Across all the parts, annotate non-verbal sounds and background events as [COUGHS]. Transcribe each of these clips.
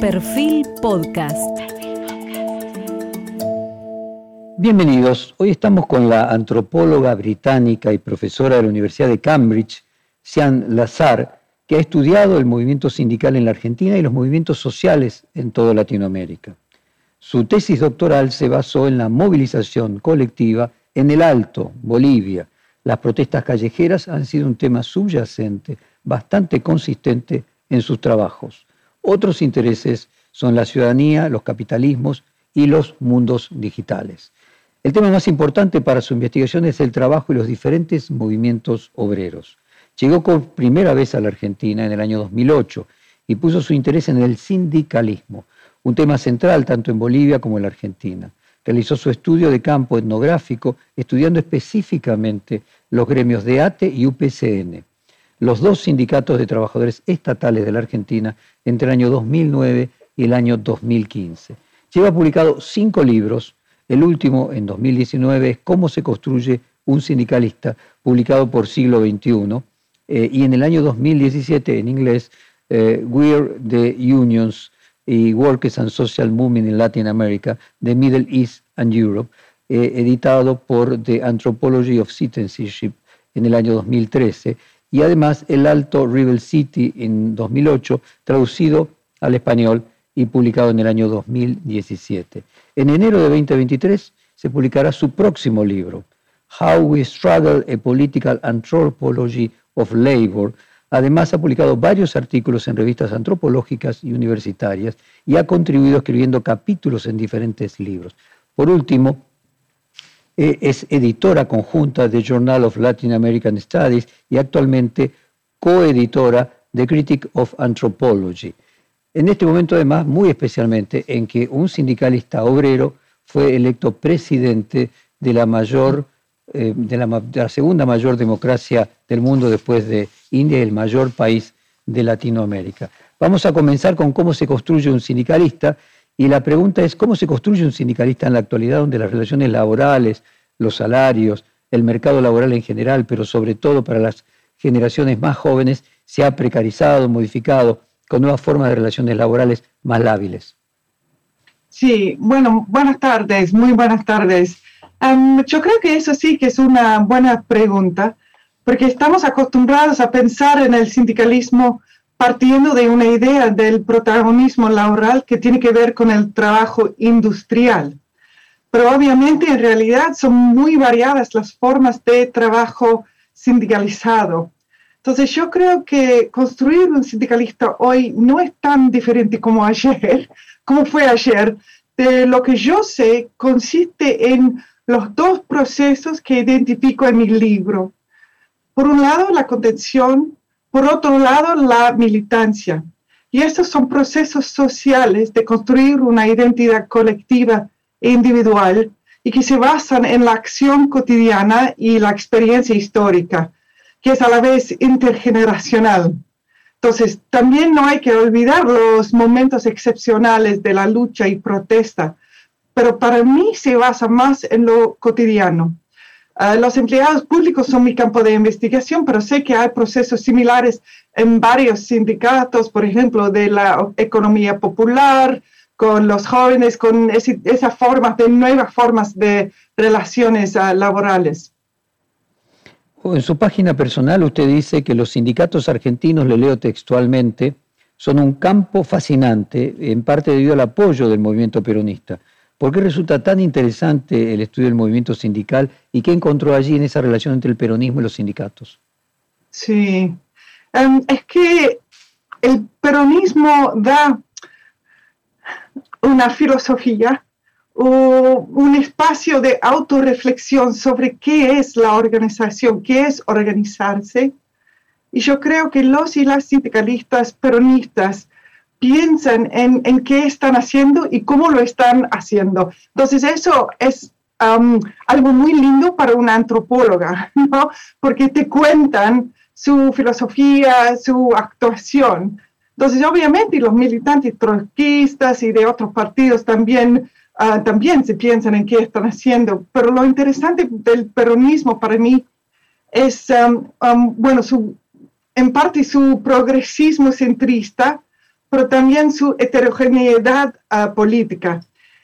Perfil Podcast. Bienvenidos. Hoy estamos con la antropóloga británica y profesora de la Universidad de Cambridge, Sian Lazar, que ha estudiado el movimiento sindical en la Argentina y los movimientos sociales en toda Latinoamérica. Su tesis doctoral se basó en la movilización colectiva en el Alto, Bolivia. Las protestas callejeras han sido un tema subyacente, bastante consistente en sus trabajos. Otros intereses son la ciudadanía, los capitalismos y los mundos digitales. El tema más importante para su investigación es el trabajo y los diferentes movimientos obreros. Llegó por primera vez a la Argentina en el año 2008 y puso su interés en el sindicalismo, un tema central tanto en Bolivia como en la Argentina. Realizó su estudio de campo etnográfico estudiando específicamente los gremios de ATE y UPCN los dos sindicatos de trabajadores estatales de la Argentina entre el año 2009 y el año 2015. Lleva publicado cinco libros, el último en 2019 es Cómo se construye un sindicalista, publicado por Siglo XXI, eh, y en el año 2017 en inglés, eh, We're the Unions Workers and Social Movement in Latin America, the Middle East and Europe, eh, editado por The Anthropology of Citizenship en el año 2013 y además El Alto River City en 2008, traducido al español y publicado en el año 2017. En enero de 2023 se publicará su próximo libro, How We Struggle a Political Anthropology of Labor. Además ha publicado varios artículos en revistas antropológicas y universitarias y ha contribuido escribiendo capítulos en diferentes libros. Por último, es editora conjunta de Journal of Latin American Studies y actualmente coeditora de Critic of Anthropology. En este momento, además, muy especialmente en que un sindicalista obrero fue electo presidente de la mayor, eh, de, la, de la segunda mayor democracia del mundo después de India, el mayor país de Latinoamérica. Vamos a comenzar con cómo se construye un sindicalista y la pregunta es, ¿cómo se construye un sindicalista en la actualidad donde las relaciones laborales, los salarios, el mercado laboral en general, pero sobre todo para las generaciones más jóvenes, se ha precarizado, modificado, con nuevas formas de relaciones laborales más lábiles? Sí, bueno, buenas tardes, muy buenas tardes. yo creo que eso sí que es una buena pregunta, porque estamos acostumbrados a pensar en el sindicalismo partiendo de una idea del protagonismo laboral que tiene que ver con el trabajo industrial. Pero obviamente en realidad son muy variadas las formas de trabajo sindicalizado. Entonces yo creo que construir un sindicalista hoy no es tan diferente como ayer, [LAUGHS] como fue ayer. De lo que yo sé consiste en los dos procesos que identifico en mi libro. Por un lado, la contención por otro lado, la militancia. Y estos son procesos sociales de construir una identidad colectiva individual y que se basan en la acción cotidiana y la experiencia histórica, que es a la vez intergeneracional. Entonces, también no hay que olvidar los momentos excepcionales de la lucha y protesta, pero para mí se basa más en lo cotidiano. Ah, los empleados públicos son mi campo de investigación, pero sé que hay procesos similares en varios sindicatos, por ejemplo, de la economía popular, con los jóvenes, con esas formas de nuevas formas de relaciones uh, laborales. En su página personal usted dice que los sindicatos argentinos, le leo textualmente, son un campo fascinante, en parte debido al apoyo del movimiento peronista. ¿Por qué resulta tan interesante el estudio del movimiento sindical y qué encontró allí en esa relación entre el peronismo y los sindicatos? Sí, em, es que el peronismo da una filosofía o un espacio de autorreflexión sobre qué es la organización, qué es organizarse. Y yo creo que los y las sindicalistas peronistas piensan en, en, qué están haciendo y cómo lo están haciendo. Entonces eso es algo muy lindo para una antropóloga, [LAUGHS] ¿no? Porque te cuentan su filosofía, su actuación. Entonces, obviamente, los militantes trotskistas y de otros partidos también, uh, también se piensan en qué están haciendo. Pero lo interesante del peronismo para mí es, bueno, en parte su progresismo centrista, pero también su heterogeneidad ah, política.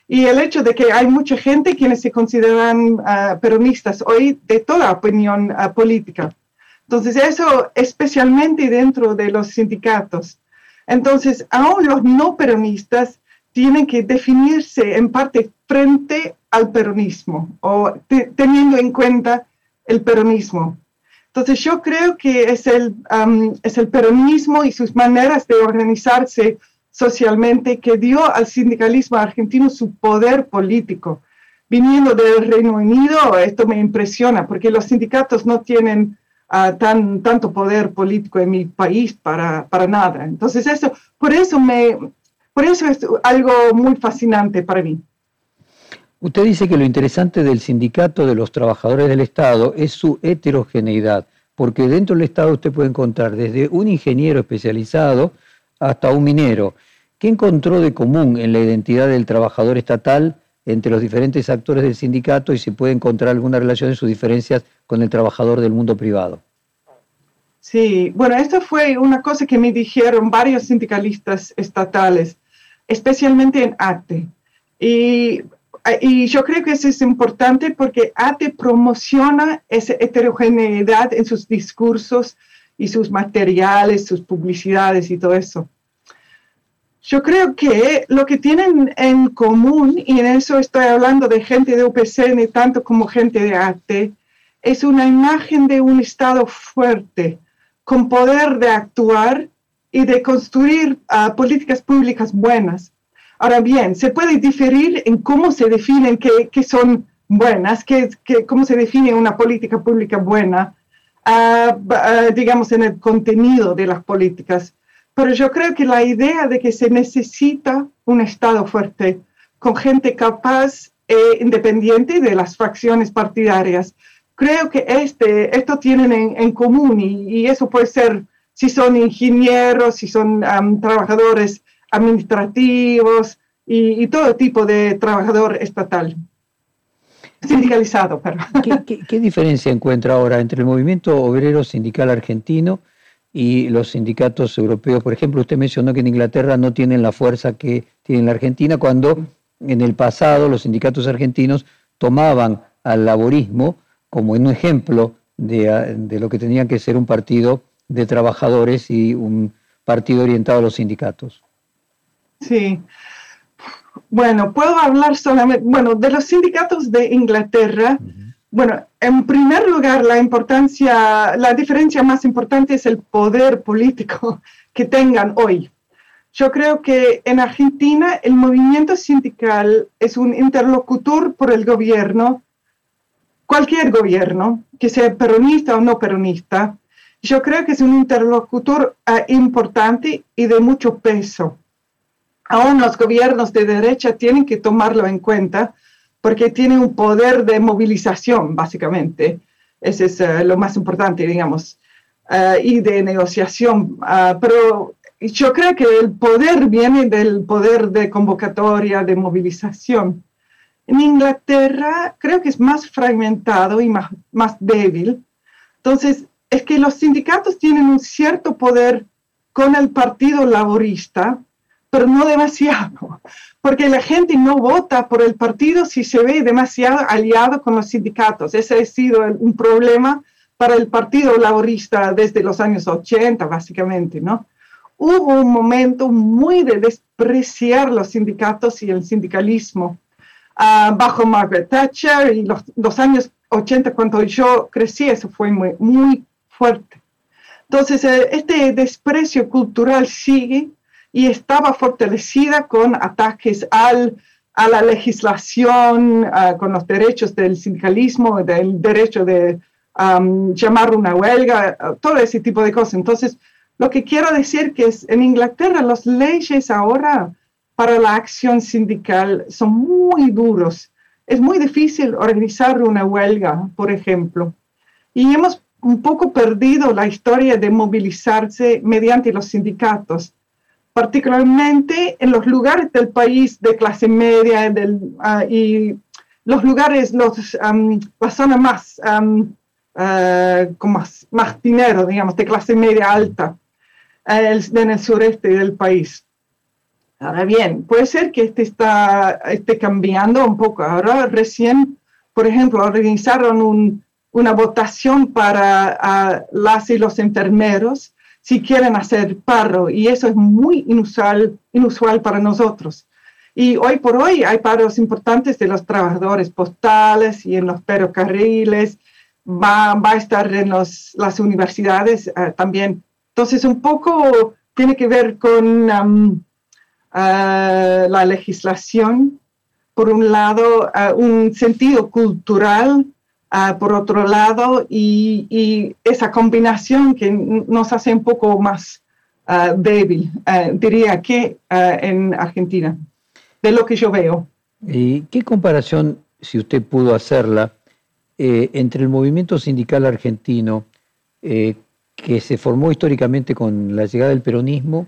Y el hecho de que hay mucha gente quienes se consideran ah, peronistas hoy de toda opinión ah, política. Entonces, eso especialmente dentro de los sindicatos. Entonces, aún los no peronistas tienen que definirse en parte frente al peronismo o teniendo en cuenta el peronismo. Entonces yo creo que es el, es el peronismo y sus maneras de organizarse socialmente que dio al sindicalismo argentino su poder político. Viniendo del Reino Unido, esto me impresiona, porque los sindicatos no tienen ah, tan, tanto poder político en mi país para, para nada. Entonces, eso, por, eso me, por eso es algo muy fascinante para mí. Usted dice que lo interesante del sindicato de los trabajadores del Estado es su heterogeneidad, porque dentro del Estado usted puede encontrar desde un ingeniero especializado hasta un minero. ¿Qué encontró de común en la identidad del trabajador estatal entre los diferentes actores del sindicato y si puede encontrar alguna relación en sus diferencias con el trabajador del mundo privado? Sí, bueno, esto fue una cosa que me dijeron varios sindicalistas estatales, especialmente en ATE. Y y yo creo que eso es importante porque ATE promociona esa heterogeneidad en sus discursos y sus materiales, sus publicidades y todo eso. Yo creo que lo que tienen en común, y en eso estoy hablando de gente de UPCN tanto como gente de ATE, es una imagen de un Estado fuerte, con poder de actuar y de construir uh, políticas públicas buenas Ahora bien, se puede diferir en cómo se definen qué, son buenas, qué, cómo se define una política pública buena, ah, ah, digamos, en el contenido de las políticas. Pero yo creo que la idea de que se necesita un Estado fuerte, con gente capaz e independiente de las facciones partidarias, creo que este, esto tienen en, común y, eso puede ser si son ingenieros, si son trabajadores administrativos y, todo tipo de trabajador estatal. Sindicalizado, pero. ¿Qué, diferencia encuentra ahora entre el movimiento obrero sindical argentino y los sindicatos europeos? Por ejemplo, usted mencionó que en Inglaterra no tienen la fuerza que tiene la Argentina, cuando en el pasado los sindicatos argentinos tomaban al laborismo como un ejemplo de, de lo que tenía que ser un partido de trabajadores y un partido orientado a los sindicatos. Sí. Bueno, puedo hablar solamente, bueno, de los sindicatos de Inglaterra. Bueno, en primer lugar, la importancia, la diferencia más importante es el poder político [LAUGHS] que tengan hoy. Yo creo que en Argentina el movimiento sindical es un interlocutor por el gobierno, cualquier gobierno, que sea peronista o no peronista. Yo creo que es un interlocutor ah, importante y de mucho peso aún los gobiernos de derecha tienen que tomarlo en cuenta porque tienen un poder de movilización, básicamente. Ese es eh, lo más importante, digamos, eh, y de negociación. Ah, pero yo creo que el poder viene del poder de convocatoria, de movilización. En Inglaterra creo que es más fragmentado y más, más débil. Entonces, es que los sindicatos tienen un cierto poder con el Partido Laborista, pero no demasiado, porque la gente no vota por el partido si se ve demasiado aliado con los sindicatos. Ese ha sido un problema para el Partido Laborista desde los años 80, básicamente, ¿no? Hubo un momento muy de despreciar los sindicatos y el sindicalismo ah, bajo Margaret Thatcher y los, los, años 80, cuando yo crecí, eso fue muy, muy fuerte. Entonces, eh, este desprecio cultural sigue y estaba fortalecida con ataques al, a la legislación, con los derechos del sindicalismo, del derecho de llamar una huelga, todo ese tipo de cosas. Entonces, lo que quiero decir que es en Inglaterra las leyes ahora para la acción sindical son muy duros. Es muy difícil organizar una huelga, por ejemplo. Y hemos un poco perdido la historia de movilizarse mediante los sindicatos particularmente en los lugares del país de clase media ah, y los lugares, los, la zona más, ah, con más, dinero, digamos, de clase media alta, en el sureste del país. Ahora bien, puede ser que este está esté cambiando un poco. Ahora recién, por ejemplo, organizaron una votación para las y los enfermeros si quieren hacer paro y eso es muy inusual, inusual para nosotros. Y hoy por hoy hay paros importantes de los trabajadores postales y en los ferrocarriles, va, va a estar en los, las universidades eh, también. Entonces, un poco tiene que ver con um, eh, la legislación, por un lado, uh, un sentido cultural, uh, por otro lado, y, esa combinación que nos hace un poco más uh, débil, diría que en Argentina de lo que yo veo. ¿Y qué comparación, si usted pudo hacerla, eh, entre el movimiento sindical argentino, eh, que se formó históricamente con la llegada del peronismo,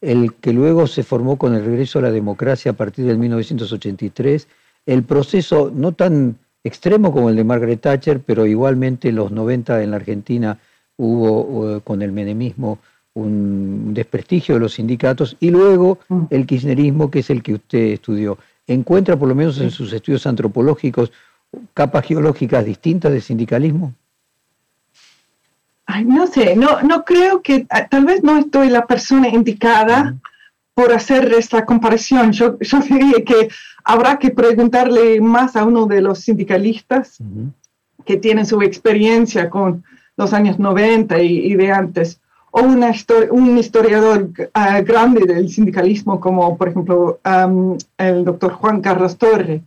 el que luego se formó con el regreso a la democracia a partir del 1983, el proceso no tan extremo como el de Margaret Thatcher, pero igualmente en los 90 en la Argentina hubo con el menemismo un desprestigio de los sindicatos y luego mm. el kirchnerismo, que es el que usted estudió. ¿Encuentra, por lo menos en sus estudios antropológicos, capas geológicas distintas de sindicalismo? Ay, no sé, no, no creo que, ah, tal vez no estoy la persona indicada por hacer esta comparación. Yo, yo diría que habrá que preguntarle más a uno de los sindicalistas que tienen su experiencia con los años 90 y de antes o una un historiador uh, grande del sindicalismo como por ejemplo um, el doctor Juan Carlos Torre.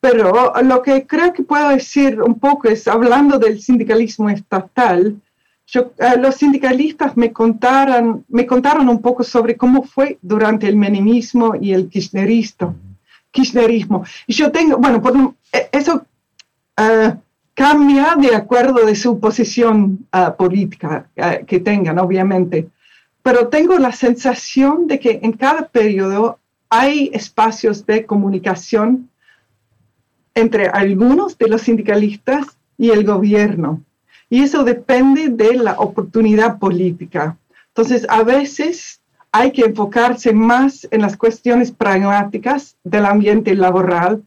Pero lo que creo que puedo decir un poco es, hablando del sindicalismo estatal, yo, uh, los sindicalistas me contaron, me contaron un poco sobre cómo fue durante el menemismo y el kirchnerismo. kirchnerismo. Y yo tengo, bueno, por, e, eso uh, cambia de acuerdo de su posición política que tengan, obviamente. Pero tengo la sensación de que en cada periodo hay espacios de comunicación entre algunos de los sindicalistas y el gobierno. Y eso depende de la oportunidad política. Entonces, a veces hay que enfocarse más en las cuestiones pragmáticas del ambiente laboral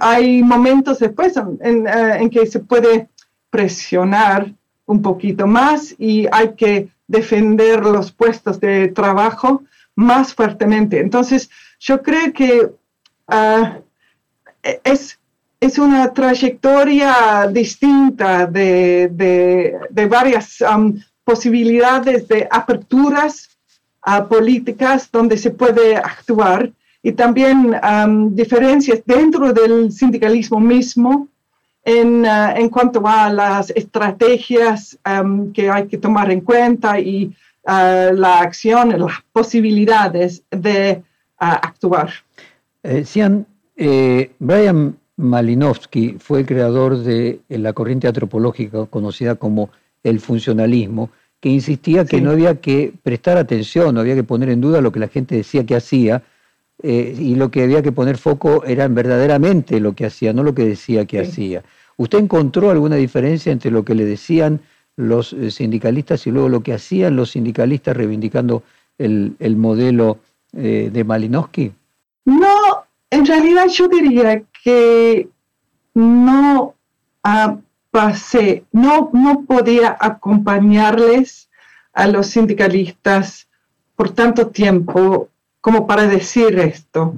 hay momentos después en, eh, en, que se puede presionar un poquito más y hay que defender los puestos de trabajo más fuertemente. Entonces, yo creo que ah, es, es una trayectoria distinta de, de, varias um, posibilidades de aperturas a políticas donde se puede actuar y también diferencias dentro del sindicalismo mismo en, uh, en, cuanto a las estrategias que hay que tomar en cuenta y uh, la acción, las posibilidades de uh, actuar. Eh, eh, Brian Malinowski fue el creador de la corriente antropológica conocida como el funcionalismo, que insistía que no había que prestar atención, no había que poner en duda lo que la gente decía que hacía, eh, y lo que había que poner foco era verdaderamente lo que hacía, no lo que decía que hacía. ¿Usted encontró alguna diferencia entre lo que le decían los eh, sindicalistas y luego lo que hacían los sindicalistas reivindicando el, modelo eh, de Malinowski? No, en realidad yo diría que no ah, pasé, no, no podía acompañarles a los sindicalistas por tanto tiempo como para decir esto.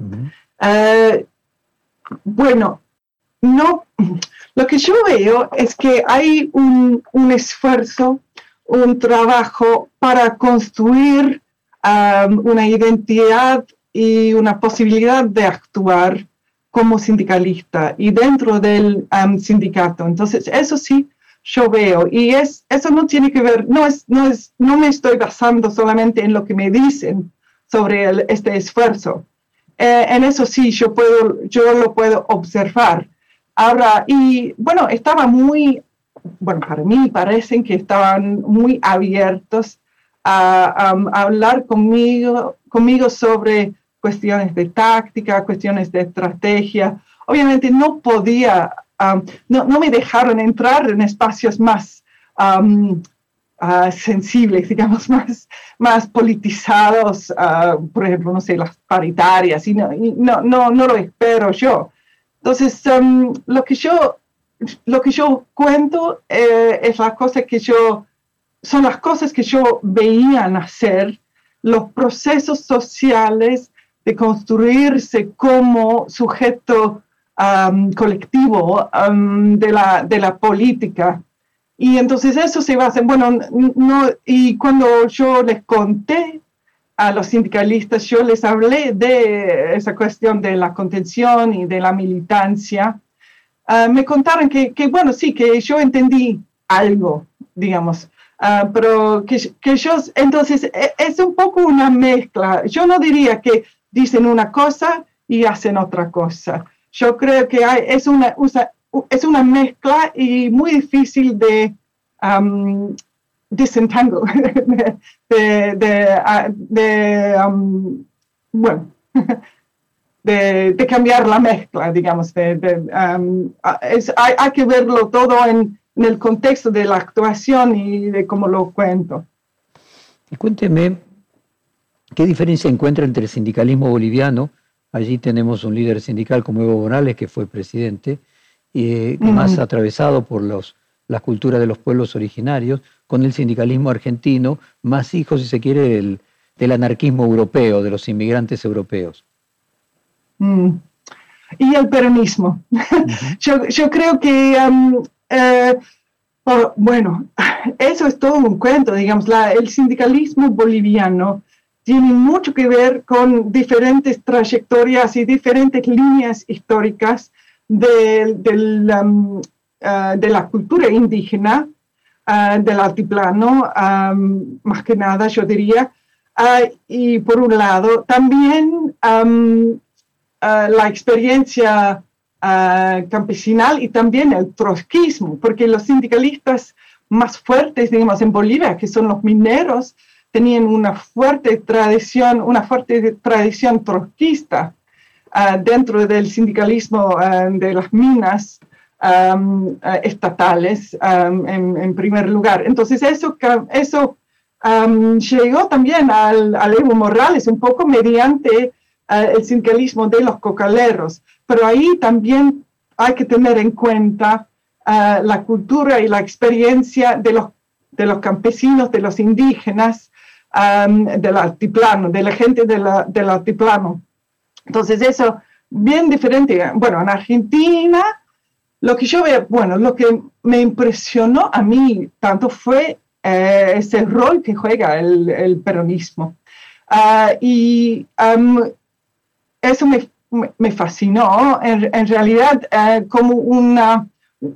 Eh, bueno, no, lo que yo veo es que hay un, esfuerzo, un trabajo para construir um, una identidad y una posibilidad de actuar como sindicalista y dentro del um, sindicato. Entonces, eso sí, yo veo. Y es, eso no tiene que ver, no, es, no, es, no me estoy basando solamente en lo que me dicen, sobre este esfuerzo. Eh, en eso sí, yo, puedo, yo lo puedo observar. Ahora, y bueno, estaba muy, bueno, para mí parecen que estaban muy abiertos a, hablar conmigo, conmigo sobre cuestiones de táctica, cuestiones de estrategia. Obviamente no podía, no, no, me dejaron entrar en espacios más ah, sensibles, [LAUGHS] digamos, más, más politizados, ah, por ejemplo, no sé, las paritarias, y no, no, no, no, lo espero yo. Entonces, lo, que yo, lo que yo cuento eh, es las cosas que yo, son las cosas que yo veía nacer, los procesos sociales de construirse como sujeto colectivo de, la, de la política. Y entonces eso se va a hacer, bueno, no, y cuando yo les conté a los sindicalistas, yo les hablé de esa cuestión de la contención y de la militancia, ah, me contaron que, que, bueno, sí, que yo entendí algo, digamos, ah, pero que, que ellos, entonces, e, es un poco una mezcla. Yo no diría que dicen una cosa y hacen otra cosa yo creo que hay, es, una, es una mezcla y muy difícil de um, desentangle, [LAUGHS] de, de, um, bueno, [LAUGHS] de, cambiar la mezcla, digamos. Um, hay, que verlo todo en, en, el contexto de la actuación y de cómo lo cuento. Y cuénteme, ¿qué diferencia encuentra entre el sindicalismo boliviano Allí tenemos un líder sindical como Evo Morales, que fue presidente, y más atravesado por los, las culturas de los pueblos originarios, con el sindicalismo argentino, más hijo, si se quiere, del, del anarquismo europeo, de los inmigrantes europeos. Mm. Y el peronismo. [LAUGHS] yo, yo, creo que, um, eh, bueno, [LAUGHS] eso es todo un cuento, digamos, la, el sindicalismo boliviano tiene mucho que ver con diferentes trayectorias y diferentes líneas históricas de, um, uh, de la cultura indígena uh, del altiplano, um, más que nada yo diría. Uh, y por un lado, también um, la experiencia campesinal y también el trotskismo, porque los sindicalistas más fuertes, digamos, en Bolivia, que son los mineros, tenían una fuerte tradición, una fuerte tradición trotskista ah, dentro del sindicalismo ah, de las minas ah, estatales en, primer lugar. Entonces eso, eso llegó también al, Evo Morales un poco mediante el sindicalismo de los cocaleros, pero ahí también hay que tener en cuenta la cultura y la experiencia de los, de los campesinos, de los indígenas, del altiplano, de la gente del altiplano. Entonces eso, bien diferente. Bueno, en Argentina, lo que yo veo, bueno, lo que me impresionó a mí tanto fue eh, ese rol que juega el, peronismo. Ah, y eso me, me, fascinó, en, realidad, eh, como una,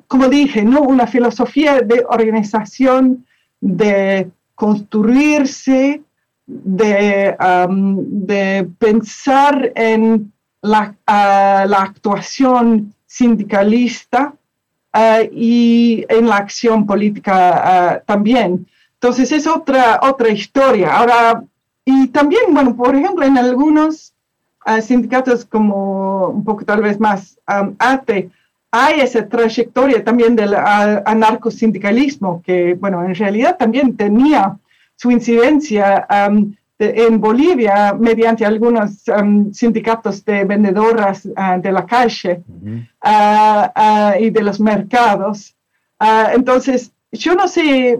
como dije, ¿no? una filosofía de organización, de construirse, de, de pensar en la, la actuación sindicalista uh, y en la acción política uh, también. Entonces es otra, otra historia. Ahora, y también, bueno, por ejemplo, en algunos uh, sindicatos como un poco tal vez más um, ATE, hay esa trayectoria también del anarcosindicalismo, que, bueno, en realidad también tenía su incidencia um, en Bolivia mediante algunos um, sindicatos de vendedoras uh, de la calle uh, uh, y de los mercados. entonces, yo no sé,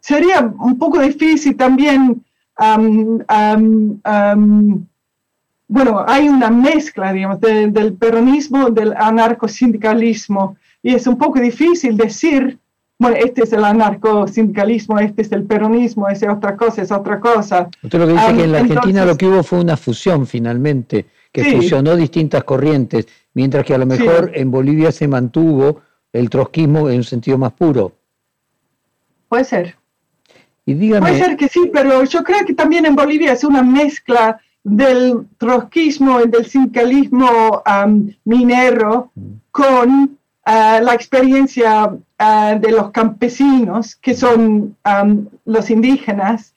sería un poco difícil también um, bueno, hay una mezcla, digamos, del peronismo, del anarcosindicalismo, y es un poco difícil decir, bueno, este es el anarcosindicalismo, este es el peronismo, esa es otra cosa, es otra cosa. Usted lo que dice que en la Argentina lo que hubo fue una fusión finalmente, que fusionó distintas corrientes, mientras que a lo mejor en Bolivia se mantuvo el trotskismo en un sentido más puro. Puede ser. Y dígame, Puede ser que sí, pero yo creo que también en Bolivia es una mezcla del trotskismo y del sindicalismo minero con ah, la experiencia ah, de los campesinos, que son los indígenas,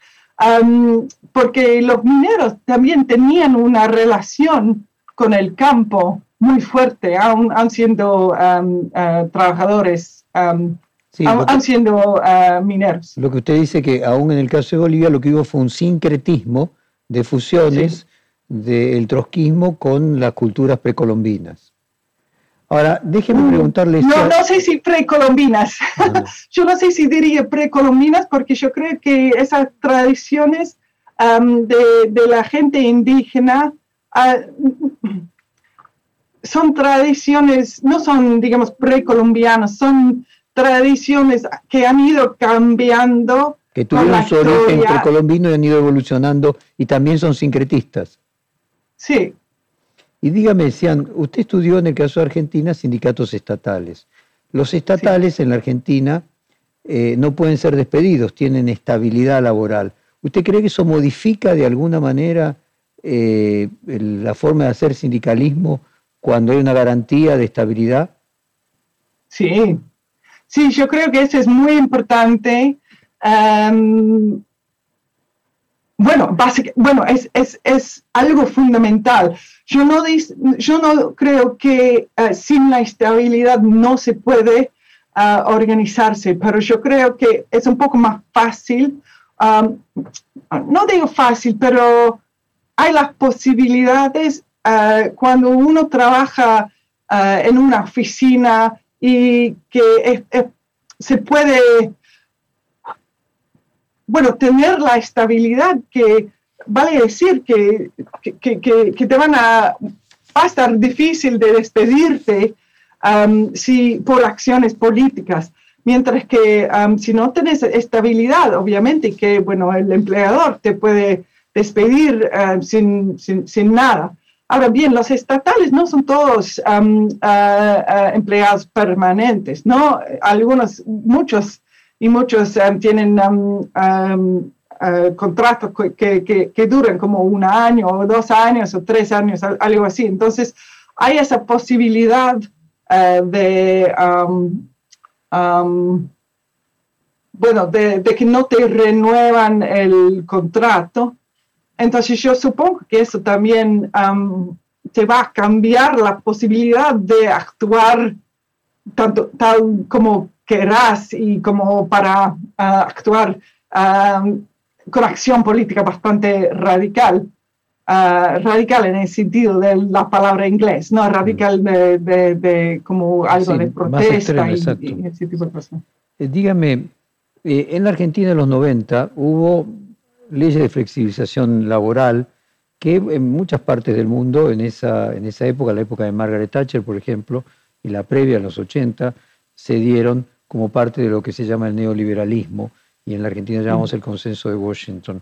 porque los mineros también tenían una relación con el campo muy fuerte, aún, siendo ah, trabajadores aún siendo mineros. Lo que usted dice que aún en el caso de Bolivia lo que hubo fue un sincretismo de fusiones del trotskismo con las culturas precolombinas. Ahora, déjeme mm, preguntarle... No, no sé si precolombinas. [LAUGHS] yo no sé si diría precolombinas porque yo creo que esas tradiciones de, la gente indígena ah, son tradiciones, no son, digamos, precolombianas, son tradiciones que han ido cambiando. Que tuvieron su origen precolombino y han ido evolucionando y también son sincretistas. Sí. Y dígame, Cian, usted estudió en el caso de Argentina sindicatos estatales. Los estatales en la Argentina eh, no pueden ser despedidos, tienen estabilidad laboral. ¿Usted cree que eso modifica de alguna manera eh, la forma de hacer sindicalismo cuando hay una garantía de estabilidad? Sí, sí, yo creo que eso es muy importante. Bueno, bueno es, algo fundamental. Yo no, yo no creo que eh, sin la estabilidad no se puede ah, organizarse, pero yo creo que es un poco más fácil no digo fácil, pero hay las posibilidades uh, cuando uno trabaja en una oficina y que se puede, bueno, tener la estabilidad que vale decir que, que, que, te van a, va a estar difícil de despedirte um, si, por acciones políticas. Mientras que si no tienes estabilidad, obviamente, que bueno, el empleador te puede despedir sin, sin, nada. Ahora bien, los estatales no son todos empleados permanentes, ¿no? Algunos, muchos y muchos tienen contratos que, que, que, duran como un año o dos años o tres años, algo así. Entonces, hay esa posibilidad eh, de bueno, de, que no te renuevan el contrato. Entonces yo supongo que eso también te va a cambiar la posibilidad de actuar tanto tal como querrás y como para ah, actuar con acción política bastante radical. Ah, radical en el sentido de la palabra inglés, no radical de, como algo de protesta y, ese tipo de cosas. Eh, dígame, eh, en la Argentina en los 90 hubo leyes de flexibilización laboral que en muchas partes del mundo, en esa, en esa época, la época de Margaret Thatcher, por ejemplo, y la previa, en los 80, se dieron como parte de lo que se llama el neoliberalismo, y en la Argentina llamamos mm. el consenso de Washington.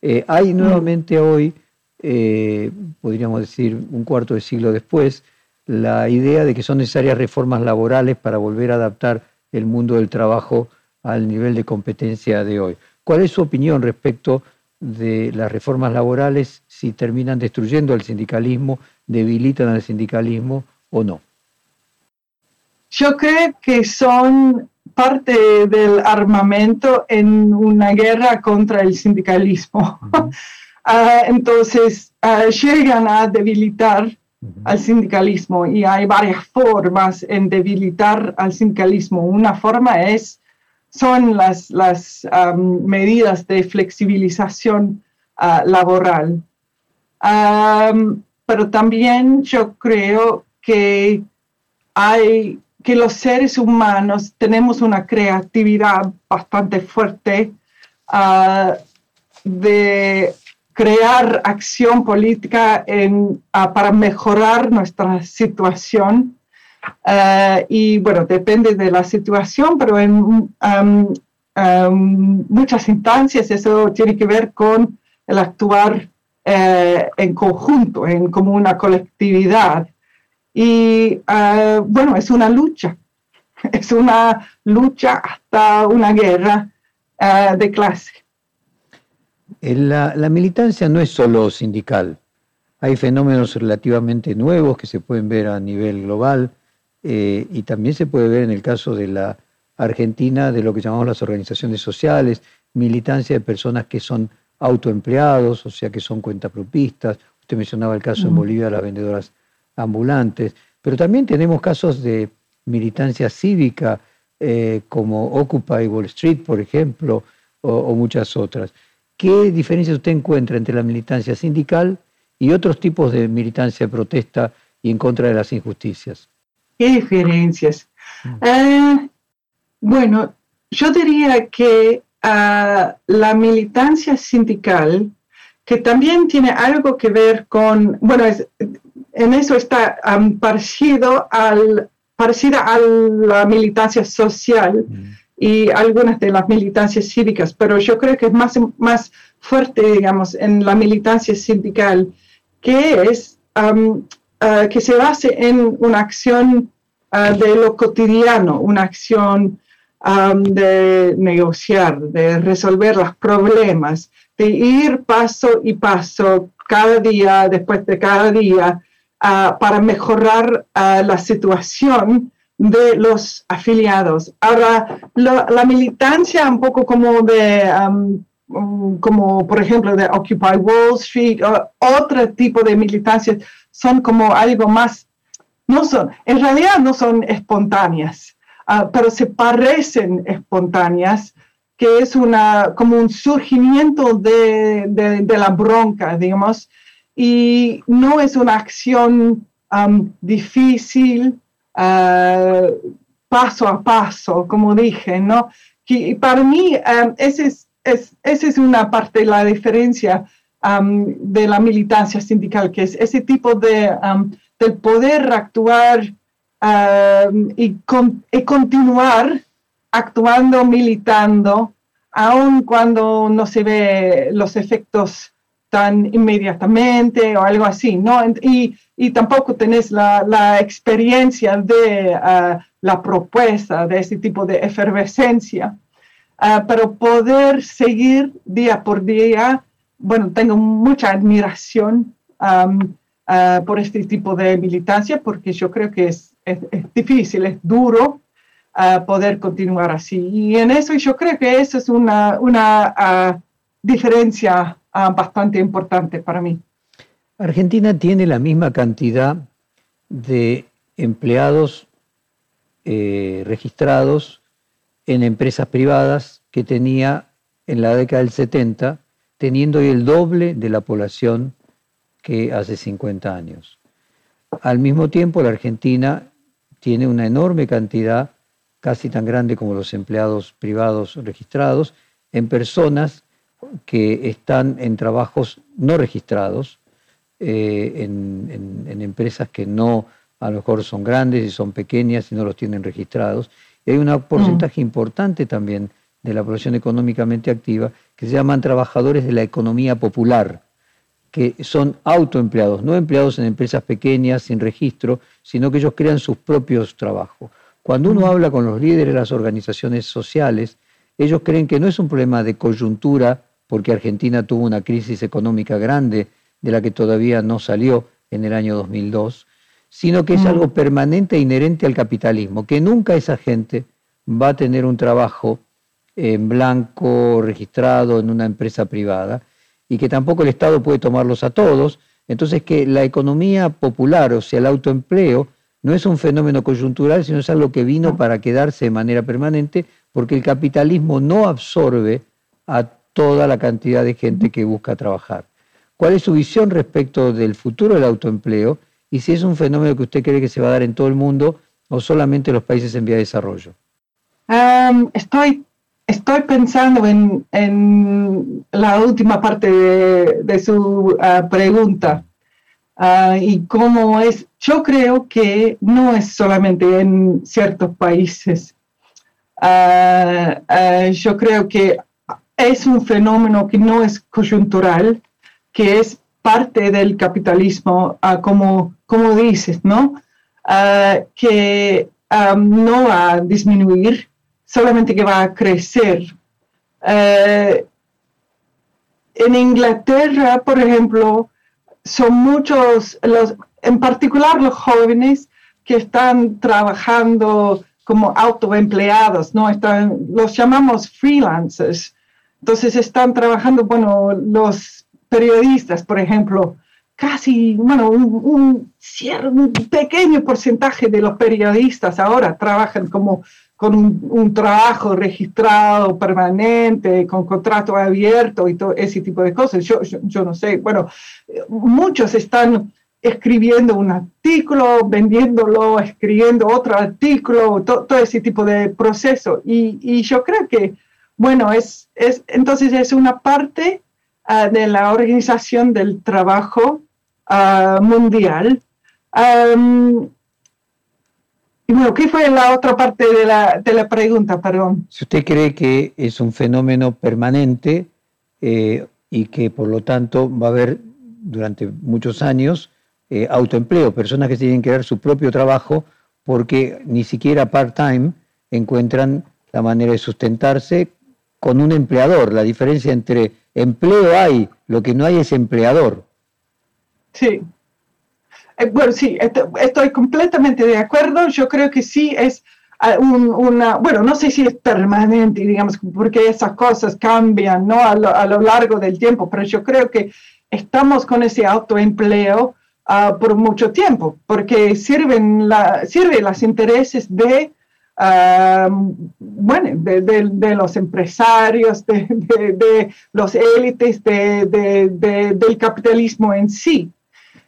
Eh, hay nuevamente hoy eh, podríamos decir un cuarto de siglo después, la idea de que son necesarias reformas laborales para volver a adaptar el mundo del trabajo al nivel de competencia de hoy. ¿Cuál es su opinión respecto de las reformas laborales si terminan destruyendo el sindicalismo, debilitan al sindicalismo o no? Yo creo que son parte del armamento en una guerra contra el sindicalismo. [LAUGHS] Ah, entonces ah, llegan a debilitar al sindicalismo y hay varias formas en debilitar al sindicalismo. Una forma es, son las, las medidas de flexibilización ah, laboral. pero también yo creo que hay que los seres humanos tenemos una creatividad bastante fuerte de crear acción política ah, para mejorar nuestra situación. Ah, y bueno, depende de la situación, pero en muchas instancias eso tiene que ver con el actuar eh, en conjunto, en como una colectividad. Y ah, bueno, es una lucha, [LAUGHS] es una lucha hasta una guerra de clase. La, militancia no es solo sindical. Hay fenómenos relativamente nuevos que se pueden ver a nivel global eh, y también se puede ver en el caso de la Argentina de lo que llamamos las organizaciones sociales, militancia de personas que son autoempleados, o sea que son cuentapropistas. Usted mencionaba el caso en Bolivia de las vendedoras ambulantes, pero también tenemos casos de militancia cívica eh, como Occupy Wall Street, por ejemplo, o, muchas otras. ¿Qué diferencia usted encuentra entre la militancia sindical y otros tipos de militancia de protesta y en contra de las injusticias? ¿Qué diferencias? Mm. Eh, bueno, yo diría que ah, la militancia sindical, que también tiene algo que ver con, bueno, en eso está parecido al, parecida a la militancia social. Mm y algunas de las militancias cívicas, pero yo creo que es más, más fuerte, digamos, en la militancia sindical, que es um, uh, que se base en una acción uh, de lo cotidiano, una acción um, de negociar, de resolver los problemas, de ir paso y paso, cada día, después de cada día, uh, para mejorar la situación de los afiliados. Ahora, la militancia un poco como de, um, como por ejemplo de Occupy Wall Street, o otro tipo de militancias, son como algo más, no son, en realidad no son espontáneas, uh, pero se parecen espontáneas, que es una, como un surgimiento de, de, la bronca, digamos, y no es una acción um, difícil, Ah, paso a paso, como dije, ¿no? Y para mí, um, esa es, es, una parte de la diferencia um, de la militancia sindical, que es ese tipo de, um, poder actuar y, y, continuar actuando, militando, aun cuando no se ve los efectos tan inmediatamente o algo así, ¿no? Y, y tampoco tenés la, la experiencia de uh, la propuesta, de ese tipo de efervescencia. Uh, pero poder seguir día por día, bueno, tengo mucha admiración um, uh, por este tipo de militancia porque yo creo que es, es, es difícil, es duro poder continuar así. Y en eso yo creo que eso es una, una diferencia Ah, bastante importante para mí. Argentina tiene la misma cantidad de empleados eh, registrados en empresas privadas que tenía en la década del 70, teniendo hoy el doble de la población que hace 50 años. Al mismo tiempo, la Argentina tiene una enorme cantidad, casi tan grande como los empleados privados registrados, en personas que están en trabajos no registrados, eh, en, empresas que no, a lo mejor son grandes y son pequeñas y no los tienen registrados. Y hay un porcentaje mm. importante también de la población económicamente activa que se llaman trabajadores de la economía popular, que son autoempleados, no empleados en empresas pequeñas sin registro, sino que ellos crean sus propios trabajos. Cuando uno mm. habla con los líderes de las organizaciones sociales, ellos creen que no es un problema de coyuntura porque Argentina tuvo una crisis económica grande de la que todavía no salió en el año 2002, sino que es algo permanente e inherente al capitalismo, que nunca esa gente va a tener un trabajo en blanco, registrado en una empresa privada, y que tampoco el Estado puede tomarlos a todos. Entonces que la economía popular, o sea, el autoempleo, no es un fenómeno coyuntural, sino es algo que vino para quedarse de manera permanente, porque el capitalismo no absorbe a toda la cantidad de gente que busca trabajar. ¿Cuál es su visión respecto del futuro del autoempleo y si es un fenómeno que usted cree que se va a dar en todo el mundo o solamente en los países en vía de desarrollo? estoy, estoy pensando en, la última parte de, su ah, pregunta ah, y cómo es. Yo creo que no es solamente en ciertos países. Ah, yo creo que es un fenómeno que no es coyuntural, que es parte del capitalismo, ah, como, como dices, ¿no? Ah, que no va a disminuir, solamente que va a crecer. Eh, en Inglaterra, por ejemplo, son muchos, los, en particular los jóvenes que están trabajando como autoempleados, ¿no? Están, los llamamos freelancers, entonces están trabajando, bueno, los periodistas, por ejemplo, casi, bueno, un, un, pequeño porcentaje de los periodistas ahora trabajan como con un, trabajo registrado permanente, con contrato abierto y todo ese tipo de cosas. Yo, yo, no sé, bueno, muchos están escribiendo un artículo, vendiéndolo, escribiendo otro artículo, todo ese tipo de proceso. Y, y, yo creo que, bueno, es, es, entonces es una parte ah, de la organización del trabajo Ah, mundial. y bueno, ¿qué fue la otra parte de la, de la, pregunta? Perdón. Si usted cree que es un fenómeno permanente eh, y que por lo tanto va a haber durante muchos años eh, autoempleo, personas que tienen que dar su propio trabajo porque ni siquiera part-time encuentran la manera de sustentarse con un empleador. La diferencia entre empleo hay, lo que no hay es empleador. Sí. Eh, bueno, sí, estoy completamente de acuerdo. Yo creo que sí es ah, una, bueno, no sé si es permanente, digamos, porque esas cosas cambian, ¿no? A lo, largo del tiempo, pero yo creo que estamos con ese autoempleo uh, por mucho tiempo, porque sirven la, sirve los intereses de, bueno, de, de, los empresarios, de, los élites, del capitalismo en sí.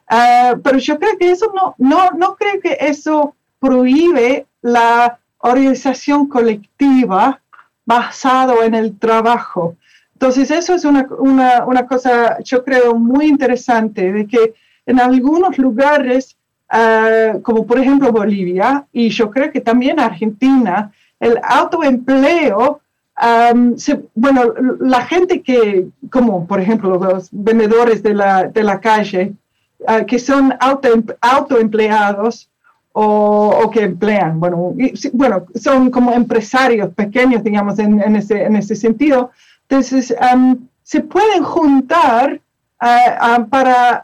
Ah, pero yo creo que eso no, no, no creo que eso prohíbe la organización colectiva basado en el trabajo. Entonces, eso es una, una, una cosa, yo creo, muy interesante, de que en algunos lugares, ah, como por ejemplo Bolivia, y yo creo que también Argentina, el autoempleo, bueno, la gente que, como por ejemplo los vendedores de la, de la calle, Ah, que son auto, autoempleados o, que emplean, bueno, bueno, son como empresarios pequeños, digamos, en, en, ese, en ese, sentido. Entonces, se pueden juntar uh, para,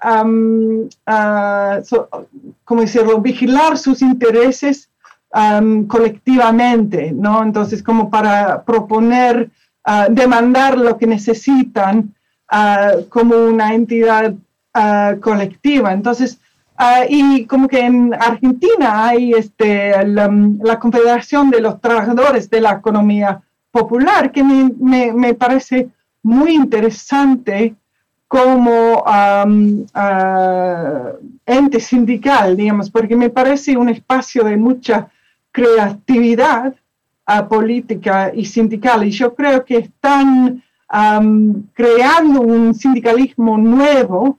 ¿cómo decirlo?, vigilar sus intereses colectivamente, ¿no? Entonces, como para proponer, demandar lo que necesitan como una entidad colectiva. Entonces, y como que en Argentina hay este, la, Confederación de los Trabajadores de la Economía Popular, que me, me, parece muy interesante como ente sindical, digamos, porque me parece un espacio de mucha creatividad política y sindical. Y yo creo que están creando un sindicalismo nuevo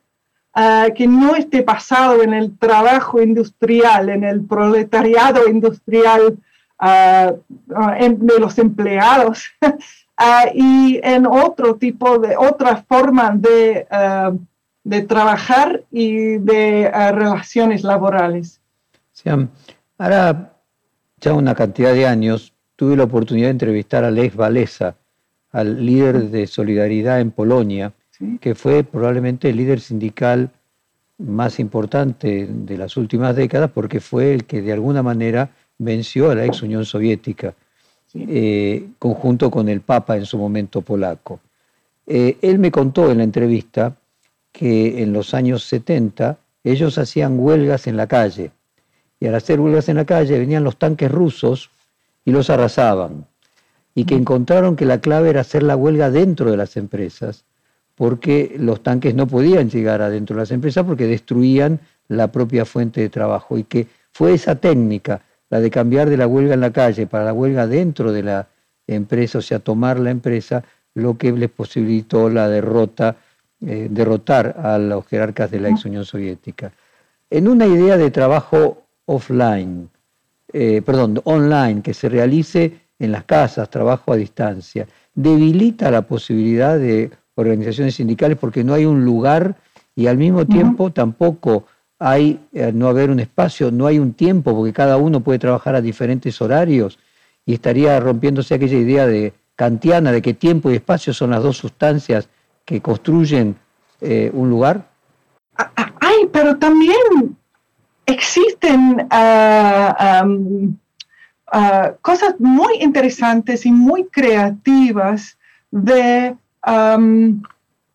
Ah, que no esté basado en el trabajo industrial, en el proletariado industrial ah, ah, de los empleados [LAUGHS] y en otro tipo de, otra forma de, de trabajar y de relaciones laborales. ahora ya una cantidad de años tuve la oportunidad de entrevistar a Lech Walesa, al líder de Solidaridad en Polonia, que fue probablemente el líder sindical más importante de las últimas décadas porque fue el que de alguna manera venció a la ex Unión Soviética, eh, conjunto con el Papa en su momento polaco. Eh, él me contó en la entrevista que en los años 70 ellos hacían huelgas en la calle y al hacer huelgas en la calle venían los tanques rusos y los arrasaban y que encontraron que la clave era hacer la huelga dentro de las empresas porque los tanques no podían llegar adentro de las empresas porque destruían la propia fuente de trabajo y que fue esa técnica, la de cambiar de la huelga en la calle para la huelga dentro de la empresa, o sea, tomar la empresa, lo que les posibilitó la derrota, eh, derrotar a los jerarcas de la ex Unión Soviética. En una idea de trabajo offline, eh, perdón, online, que se realice en las casas, trabajo a distancia, debilita la posibilidad de organizaciones sindicales porque no hay un lugar y al mismo tiempo tampoco hay, eh, no haber un espacio, no hay un tiempo porque cada uno puede trabajar a diferentes horarios y estaría rompiéndose aquella idea de kantiana de que tiempo y espacio son las dos sustancias que construyen eh, un lugar? Ay, pero también existen ah, ah, cosas muy interesantes y muy creativas de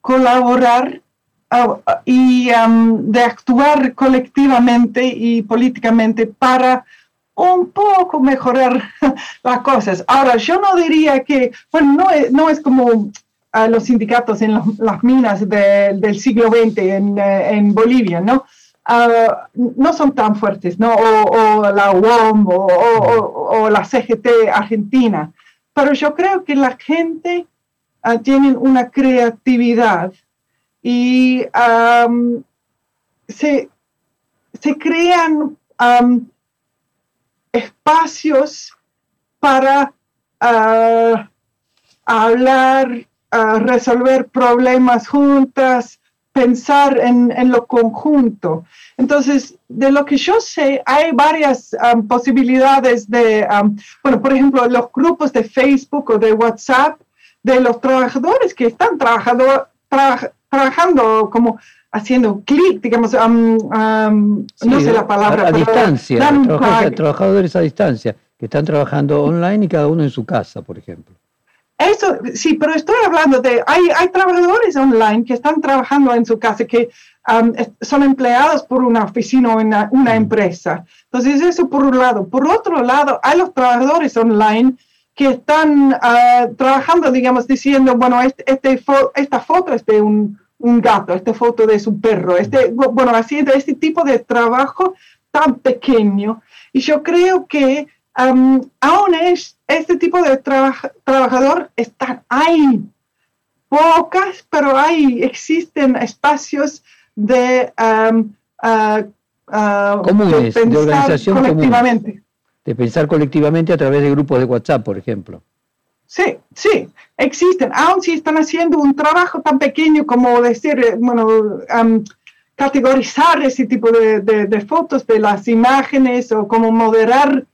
colaborar y de actuar colectivamente y políticamente para un poco mejorar [LAUGHS] las cosas. Ahora, yo no diría que, bueno, no es, no es como los sindicatos en las minas del siglo XX en, eh, en Bolivia, ¿no? Ah, no son tan fuertes, ¿no? O, la UOM o, la CGT Argentina. Pero yo creo que la gente uh, tiene una creatividad y se, se, crean espacios para ah, hablar, resolver problemas juntas, pensar en, lo conjunto. Entonces, de lo que yo sé, hay varias posibilidades de, bueno, por ejemplo, los grupos de Facebook o de WhatsApp de los trabajadores que están trabajando, trabajando como haciendo clic, digamos, no sé la palabra. A, distancia, trabajadores a distancia, que están trabajando online y cada uno en su casa, por ejemplo. Eso, sí, pero estoy hablando de, hay, hay trabajadores online que están trabajando en su casa, que um, son empleados por una oficina o una, una, empresa. Entonces, eso por un lado. Por otro lado, hay los trabajadores online que están uh, trabajando, digamos, diciendo, bueno, este, este esta foto es de un, un, gato, esta foto de su perro, este, bueno, haciendo este tipo de trabajo tan pequeño. Y yo creo que aún es, este tipo de trabajador están ahí, pocas, pero hay, existen espacios de, Comunes, de, organización colectivamente. de pensar colectivamente a través de grupos de WhatsApp, por ejemplo. Sí, sí, existen, aún si están haciendo un trabajo tan pequeño como decir, eh, bueno, categorizar ese tipo de, fotos de las imágenes o como moderar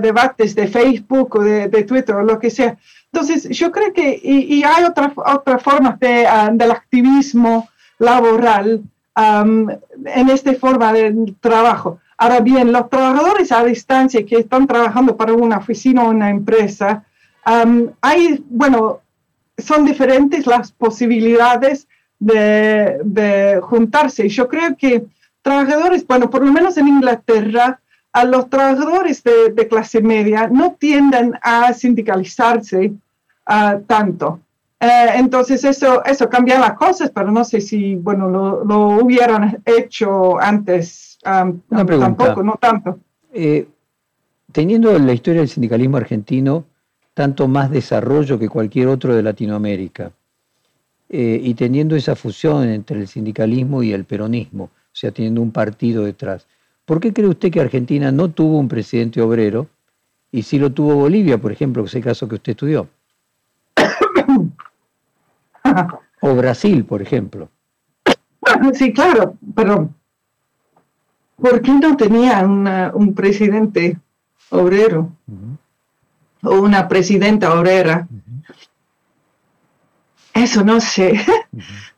debates de Facebook o de, Twitter o lo que sea. Entonces, yo creo que, y, hay otras otra formas de, ah, del activismo laboral en esta forma de trabajo. Ahora bien, los trabajadores a distancia que están trabajando para una oficina o una empresa, hay, bueno, son diferentes las posibilidades de, de juntarse. Yo creo que trabajadores, bueno, por lo menos en Inglaterra, a los trabajadores de, clase media no tienden a sindicalizarse ah, tanto. Eh, entonces eso, eso cambia las cosas, pero no sé si, bueno, lo, hubieran hecho antes. Una pregunta. Tampoco, no tanto. Eh, teniendo la historia del sindicalismo argentino tanto más desarrollo que cualquier otro de Latinoamérica, eh, y teniendo esa fusión entre el sindicalismo y el peronismo, o sea, teniendo un partido detrás, ¿Por qué cree usted que Argentina no tuvo un presidente obrero y sí lo tuvo Bolivia, por ejemplo, que es el caso que usted estudió? [COUGHS] o Brasil, por ejemplo. [COUGHS] Sí, claro, pero ¿por qué no tenía un presidente obrero una presidenta obrera? Eso no sé,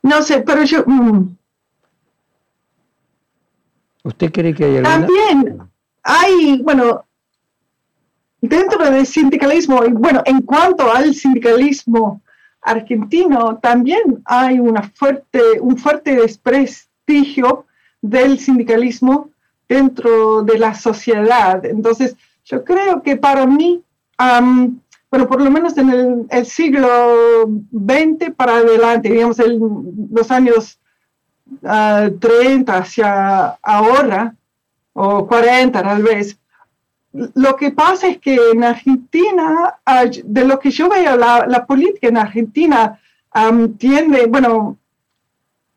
no sé, pero yo... Mm, ¿Usted cree que hay alguna? También hay, bueno, dentro del sindicalismo, bueno, en cuanto al sindicalismo argentino, también hay una fuerte, un fuerte desprestigio del sindicalismo dentro de la sociedad. Entonces, yo creo que para mí, bueno, por lo menos en el, siglo XX para adelante, digamos, en los años 30 hacia ahora, o 40 tal vez, lo que pasa es que en Argentina, de lo que yo veo, la, política en Argentina tiene, bueno,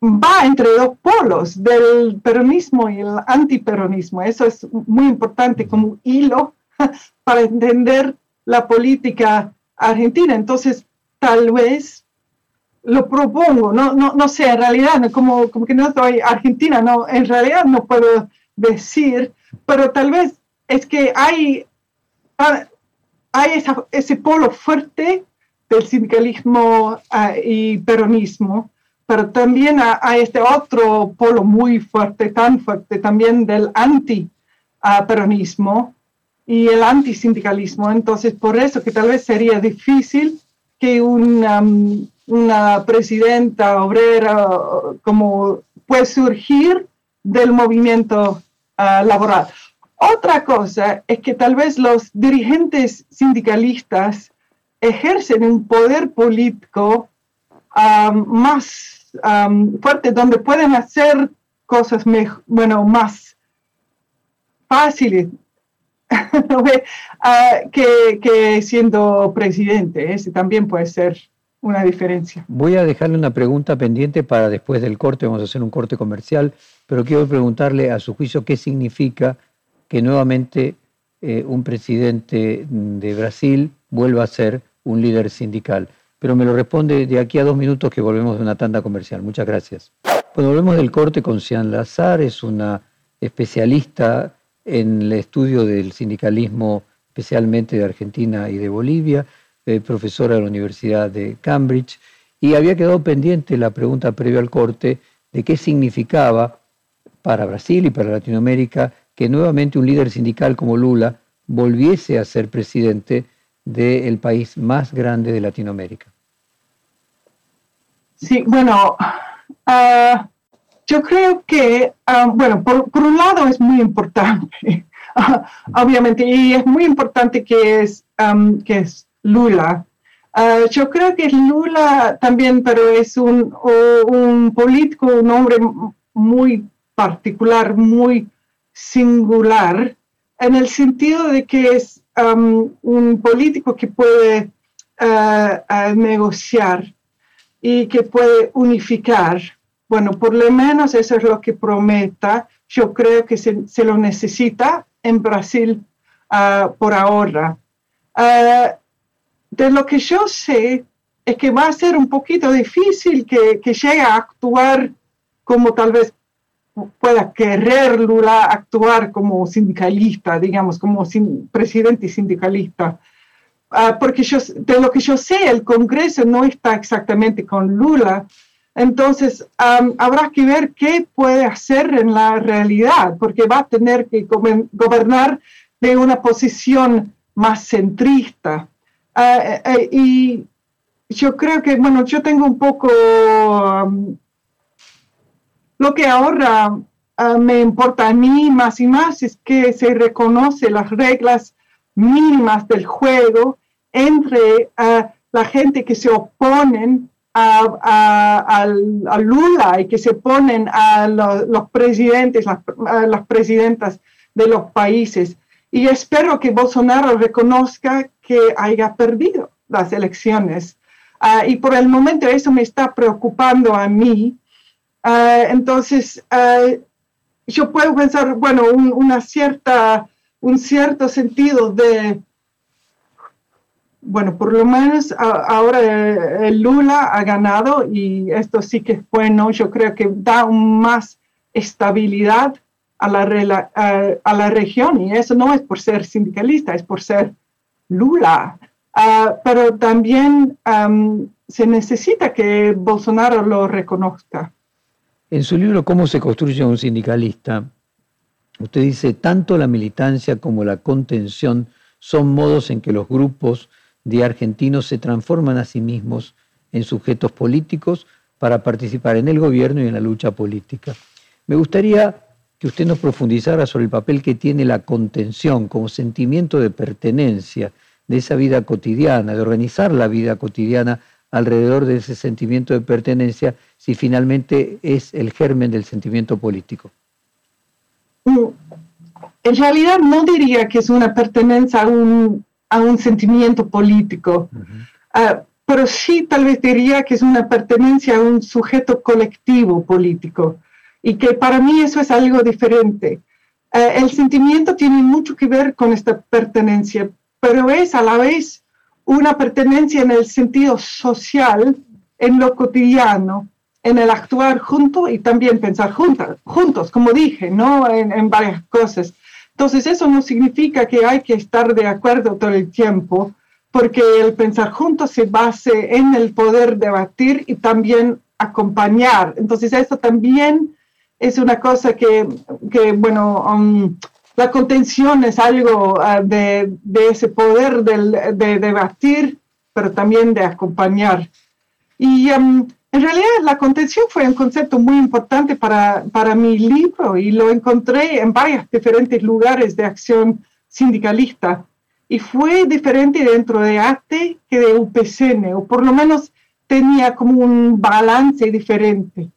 va entre dos polos, del peronismo y el antiperonismo. Eso es muy importante como hilo [LAUGHS] para entender la política argentina. Entonces, tal vez lo propongo, no, no, no sé, en realidad, como, como que no estoy argentina, no, en realidad no puedo decir, pero tal vez es que hay, hay ese polo fuerte del sindicalismo ah, y peronismo, pero también hay este otro polo muy fuerte, tan fuerte también del anti-peronismo y el antisindicalismo. Entonces, por eso que tal vez sería difícil que un, una presidenta obrera, como puede surgir del movimiento ah, laboral. Otra cosa es que tal vez los dirigentes sindicalistas ejercen un poder político más fuerte, donde pueden hacer cosas bueno, más fáciles ah, [LAUGHS] que, que, siendo presidente. Ese también puede ser una diferencia. Voy a dejarle una pregunta pendiente para después del corte, vamos a hacer un corte comercial, pero quiero preguntarle a su juicio qué significa que nuevamente eh, un presidente de Brasil vuelva a ser un líder sindical. Pero me lo responde de aquí a dos minutos que volvemos de una tanda comercial. Muchas gracias. Bueno, volvemos del corte con Cian Lazar, es una especialista en el estudio del sindicalismo, especialmente de Argentina y de Bolivia eh, profesora de la Universidad de Cambridge, y había quedado pendiente la pregunta previa al corte de qué significaba para Brasil y para Latinoamérica que nuevamente un líder sindical como Lula volviese a ser presidente del país más grande de Latinoamérica. Sí, bueno, ah, yo creo que, ah, bueno, por, un lado es muy importante, [LAUGHS] obviamente, y es muy importante que es, que es Lula. Ah, yo creo que Lula también, pero es un, un político, un hombre muy particular, muy singular, en el sentido de que es un político que puede ah, ah, negociar y que puede unificar. Bueno, por lo menos eso es lo que prometa. Yo creo que se, se lo necesita en Brasil por ahora de lo que yo sé es que va a ser un poquito difícil que, que llegue a actuar como tal vez pueda querer Lula actuar como sindicalista, digamos, como presidente sindicalista. Ah, porque yo, de lo que yo sé, el Congreso no está exactamente con Lula. Entonces, habrá que ver qué puede hacer en la realidad, porque va a tener que gobernar de una posición más centrista. Ah, eh, eh, y yo creo que, bueno, yo tengo un poco lo que ahora ah, me importa a mí más y más es que se reconoce las reglas mínimas del juego entre ah, la gente que se oponen a, Lula y que se oponen a los, presidentes, las, las presidentas de los países. Y espero que Bolsonaro reconozca que haya perdido las elecciones. Ah, y por el momento eso me está preocupando a mí. Ah, entonces, ah, yo puedo pensar, bueno, un, una cierta, un cierto sentido de, bueno, por lo menos ahora el Lula ha ganado y esto sí que es bueno. Yo creo que da más estabilidad a la, a, la región y eso no es por ser sindicalista, es por ser Lula. Ah, pero también se necesita que Bolsonaro lo reconozca. En su libro ¿Cómo se construye un sindicalista? Usted dice, tanto la militancia como la contención son modos en que los grupos de argentinos se transforman a sí mismos en sujetos políticos para participar en el gobierno y en la lucha política. Me gustaría que usted nos profundizara sobre el papel que tiene la contención como sentimiento de pertenencia de esa vida cotidiana, de organizar la vida cotidiana alrededor de ese sentimiento de pertenencia, si finalmente es el germen del sentimiento político. En realidad no diría que es una pertenencia a un, a un sentimiento político, ah, pero sí tal vez diría que es una pertenencia a un sujeto colectivo político y que para mí eso es algo diferente. Eh, el sentimiento tiene mucho que ver con esta pertenencia, pero es a la vez una pertenencia en el sentido social, en lo cotidiano, en el actuar junto y también pensar juntos, juntos, como dije, ¿no? En, en, varias cosas. Entonces, eso no significa que hay que estar de acuerdo todo el tiempo, porque el pensar juntos se base en el poder debatir y también acompañar. Entonces, eso también es una cosa que, que bueno, um, la contención es algo uh, de, de, ese poder de, de, debatir, pero también de acompañar. Y em, en realidad la contención fue un concepto muy importante para, para mi libro y lo encontré en varios diferentes lugares de acción sindicalista. Y fue diferente dentro de ATE que de UPCN, o por lo menos tenía como un balance diferente.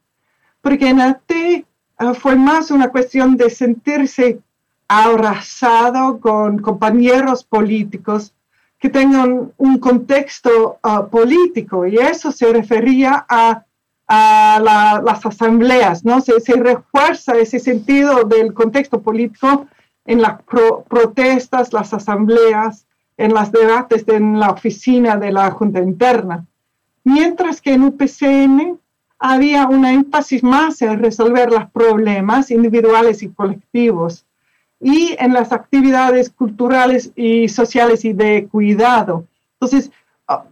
Porque en ATE ah, fue más una cuestión de sentirse abrazado con compañeros políticos que tengan un contexto ah, político y eso se refería a, las asambleas, ¿no? Se, refuerza ese sentido del contexto político en las protestas, las asambleas, en los debates en la oficina de la Junta Interna. Mientras que en UPCN había una énfasis más en resolver los problemas individuales y colectivos y en las actividades culturales y sociales y de cuidado. Entonces,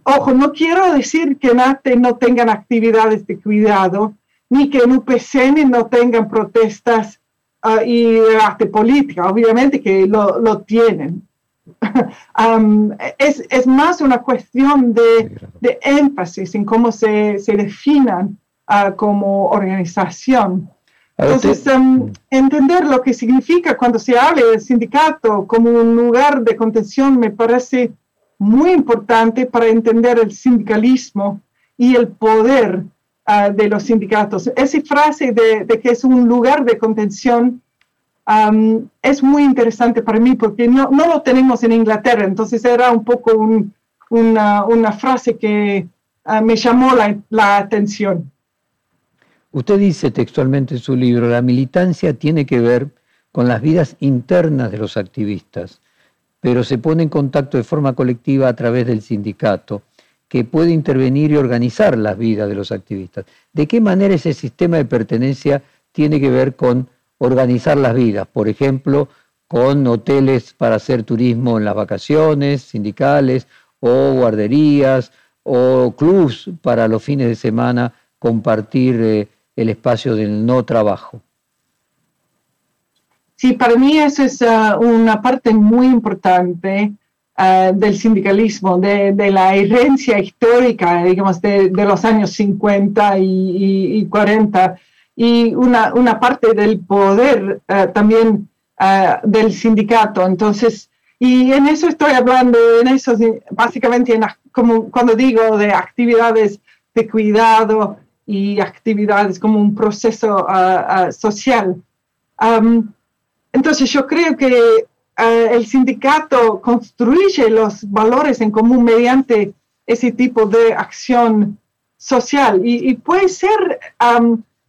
ojo, no quiero decir que en ATE no tengan actividades de cuidado, ni que en UPCN no tengan protestas uh, y debate política, obviamente que lo, lo tienen. [LAUGHS] um, es, es, más una cuestión de, de, énfasis en cómo se, se definan uh, como organización. Entonces, em, entender lo que significa cuando se habla del sindicato como un lugar de contención me parece muy importante para entender el sindicalismo y el poder ah, de los sindicatos. Esa frase de, que es un lugar de contención es muy interesante para mí porque no, no, lo tenemos en Inglaterra, entonces era un poco una, una, frase que ah, me llamó la, la atención. Usted dice textualmente en su libro, la militancia tiene que ver con las vidas internas de los activistas, pero se pone en contacto de forma colectiva a través del sindicato, que puede intervenir y organizar las vidas de los activistas. ¿De qué manera ese sistema de pertenencia tiene que ver con organizar las vidas? Por ejemplo, con hoteles para hacer turismo en las vacaciones sindicales, o guarderías, o clubs para los fines de semana compartir eh, el espacio del no trabajo. Sí, para mí esa es ah, una parte muy importante ah, del sindicalismo, de, la herencia histórica, digamos, de, los años 50 y, 40, y una, parte del poder ah, también del sindicato. Entonces, y en eso estoy hablando, en eso básicamente como cuando digo de actividades de cuidado, y actividades como un proceso ah, social. entonces yo creo que ah, el sindicato construye los valores en común mediante ese tipo de acción social y, puede ser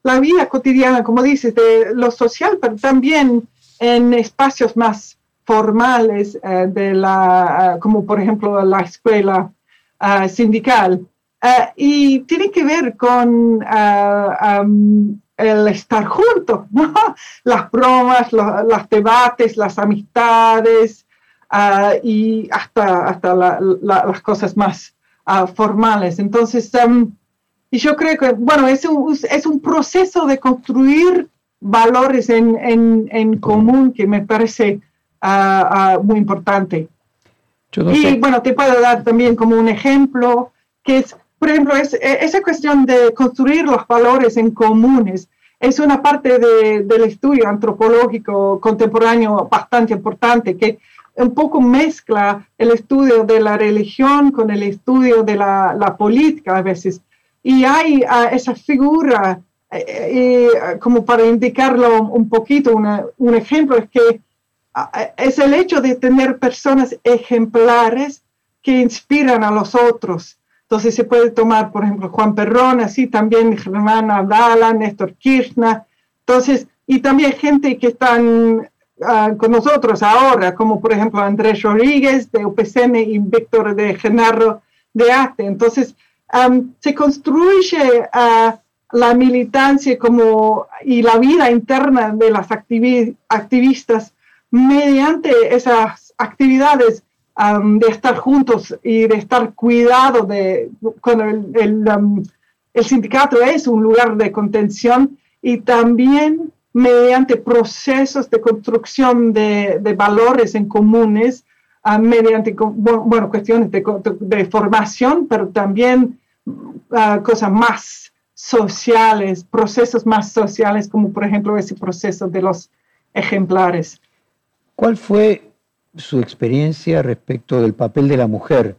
la vida cotidiana, como dices, de lo social, pero también en espacios más formales eh, de la, como por ejemplo la escuela sindical. Eh, y tiene que ver con eh, el estar juntos, [LAUGHS] las bromas, los, debates, las amistades eh, y hasta, hasta las cosas más formales. Entonces, y yo creo que, bueno, es un, es un proceso de construir valores en, en, en común que me parece muy importante. y bueno, te puedo dar también como un ejemplo que es por ejemplo, es, e, esa cuestión de construir los valores en comunes es una parte del estudio antropológico contemporáneo bastante importante que un poco mezcla el estudio de la religión con el estudio de la, política a veces. Y hay ah, esa figura, eh, eh, como para indicarlo un poquito, un ejemplo es que ah, es el hecho de tener personas ejemplares que inspiran a los otros entonces se puede tomar, por ejemplo, Juan Perrón, así también Germán Abdala, Néstor Kirchner. Entonces, y también gente que están ah, con nosotros ahora, como por ejemplo Andrés Rodríguez de UPCN y Víctor de Genaro de ATE. Entonces, se construye uh, la militancia como, y la vida interna de las activistas mediante esas actividades de estar juntos y de estar cuidado de cuando el, el, sindicato es un lugar de contención y también mediante procesos de construcción de, de valores en comunes, mediante bueno, cuestiones de, de, formación, pero también ah, cosas más sociales, procesos más sociales, como por ejemplo ese proceso de los ejemplares. ¿Cuál fue su experiencia respecto del papel de la mujer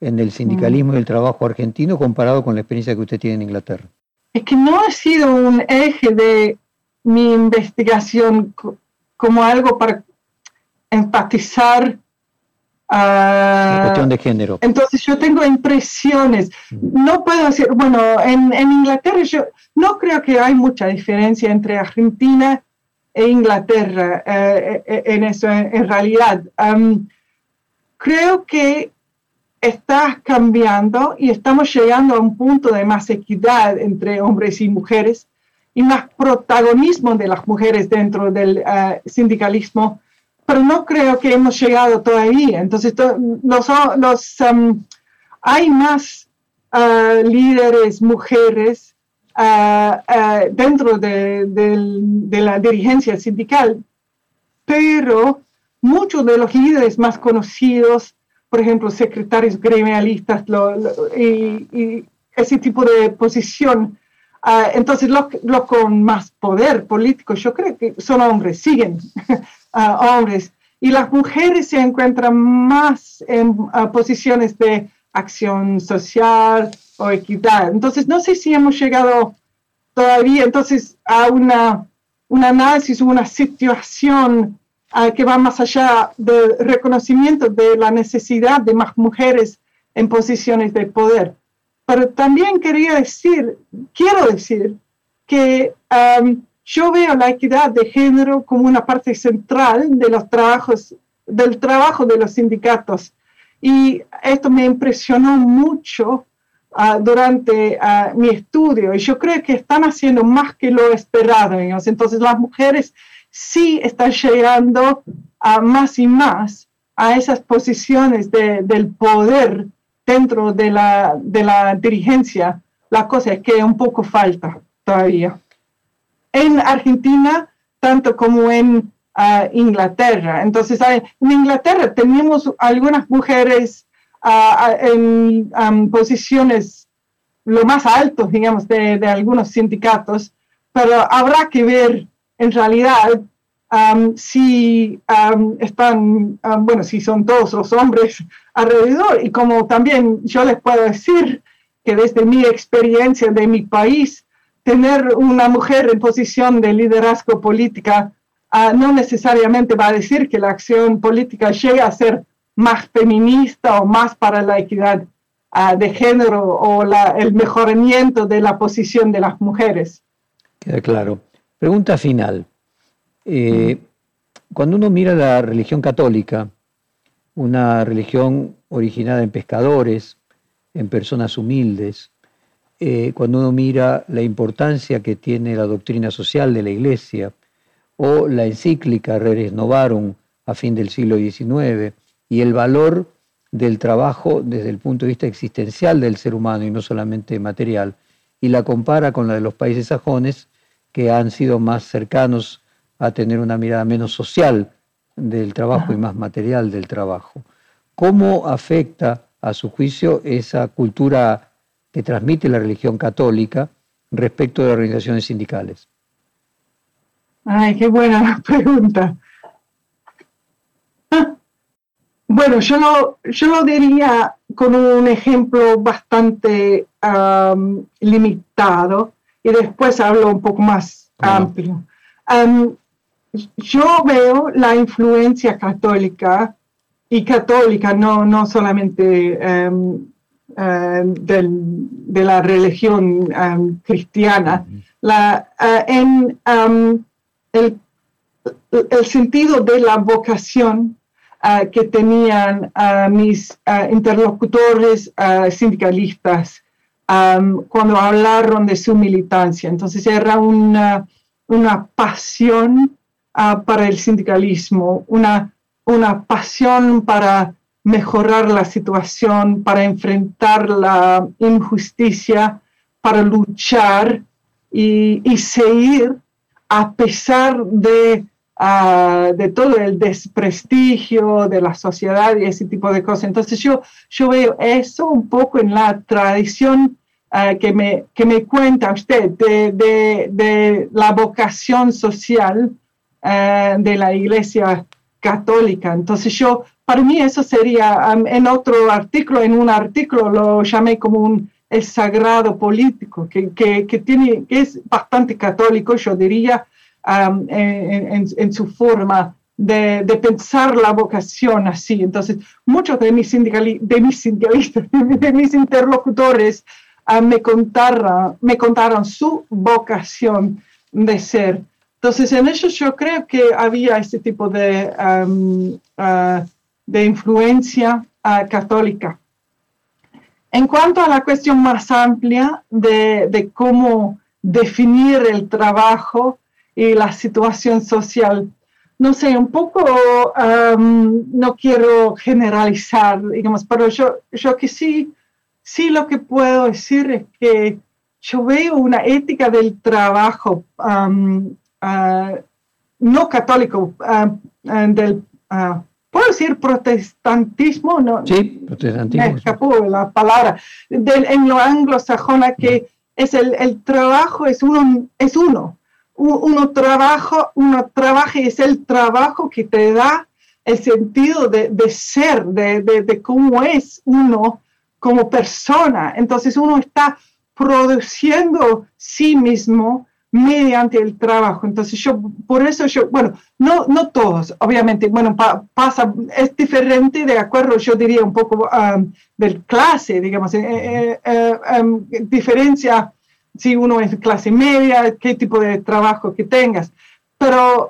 en el sindicalismo y el trabajo argentino comparado con la experiencia que usted tiene en Inglaterra? Es que no ha sido un eje de mi investigación como algo para empatizar. la cuestión de género. Entonces yo tengo impresiones. Mm. No puedo decir, bueno, en, Inglaterra yo no creo que hay mucha diferencia entre Argentina e Inglaterra eh, eh, en eso, en, realidad. creo que está cambiando y estamos llegando a un punto de más equidad entre hombres y mujeres y más protagonismo de las mujeres dentro del eh, sindicalismo, pero no creo que hemos llegado todavía. Entonces, los, los, um, hay más uh, líderes mujeres uh, uh, dentro de, de, la dirigencia sindical, pero muchos de los líderes más conocidos, por ejemplo, secretarios gremialistas y, ese tipo de posición, Ah, entonces, los lo con más poder político, yo creo que son hombres, siguen uh, [LAUGHS] hombres. Y las mujeres se encuentran más en ah, posiciones de acción social o equidad. Entonces, no sé si hemos llegado todavía entonces a una, un análisis, una situación que va más allá del reconocimiento de la necesidad de más mujeres en posiciones de poder. Pero también quería decir, quiero decir, que um, yo veo la equidad de género como una parte central de los trabajos, del trabajo de los sindicatos. Y esto me impresionó mucho uh, durante uh, mi estudio. Y yo creo que están haciendo más que lo esperado. Entonces las mujeres sí están llegando a más y más a esas posiciones de, del poder dentro de la, de la dirigencia, la cosa es que un poco falta todavía. En Argentina, tanto como en ah, Inglaterra. Entonces, en Inglaterra tenemos algunas mujeres ah, en posiciones lo más altos, digamos, de, de, algunos sindicatos, pero habrá que ver en realidad si están, bueno, si son todos los hombres alrededor. Y como también yo les puedo decir que desde mi experiencia de mi país, tener una mujer en posición de liderazgo política ah, no necesariamente va a decir que la acción política llegue a ser más feminista o más para la equidad ah, de género o el mejoramiento de la posición de las mujeres. Queda claro. Pregunta final. Eh, cuando uno mira la religión católica, una religión originada en pescadores, en personas humildes, eh, cuando uno mira la importancia que tiene la doctrina social de la Iglesia, o la encíclica Reres Novarum a fin del siglo XIX, y el valor del trabajo desde el punto de vista existencial del ser humano y no solamente material, y la compara con la de los países sajones, que han sido más cercanos a tener una mirada menos social del trabajo y más material del trabajo. ¿Cómo afecta a su juicio esa cultura que transmite la religión católica respecto de las organizaciones sindicales? Ay, qué buena pregunta. Bueno, yo lo, yo lo diría con un ejemplo bastante limitado y después hablo un poco más amplio. Yo veo la influencia católica y católica, no, no solamente em, em, de la religión em, cristiana, la, eh, en el, el, sentido de la vocación eh, que tenían eh, mis interlocutores sindicalistas cuando hablaron de su militancia. Entonces era una, una pasión para el sindicalismo, una, una pasión para mejorar la situación, para enfrentar la injusticia, para luchar y, seguir a pesar de, ah, de todo el desprestigio de la sociedad y ese tipo de cosas. Entonces yo, yo veo eso un poco en la tradición que, me, que me cuenta usted de, de, la vocación social de la Iglesia Católica. Entonces yo, para mí eso sería, en otro artículo, en un artículo lo llamé como un el sagrado político, que, que, tiene, que es bastante católico, yo diría, en, su forma de, pensar la vocación así. Entonces, muchos de mis, de mis sindicalistas, [LAUGHS] de mis interlocutores, me, contaron, me contaron su vocación de ser. Entonces, en eso yo creo que había este tipo de, ah, de influencia ah, católica. En cuanto a la cuestión más amplia de, cómo definir el trabajo y la situación social, no sé, un poco, no quiero generalizar, digamos, pero yo, yo que sí, sí lo que puedo decir es que yo veo una ética del trabajo ah, no católico, del, uh, ¿puedo decir protestantismo? No, sí, protestantismo. Me escapó la palabra. Del, en lo anglosajona que es el, el trabajo es uno, es uno uno trabaja, uno trabaja y es el trabajo que te da el sentido de, ser, de, de, cómo es uno como persona. Entonces uno está produciendo sí mismo mediante el trabajo. Entonces yo, por eso yo, bueno, no, no todos, obviamente, bueno, pasa, es diferente de acuerdo, yo diría un poco um, del clase, digamos, eh, eh, eh, um, diferencia si uno es clase media, qué tipo de trabajo que tengas. Pero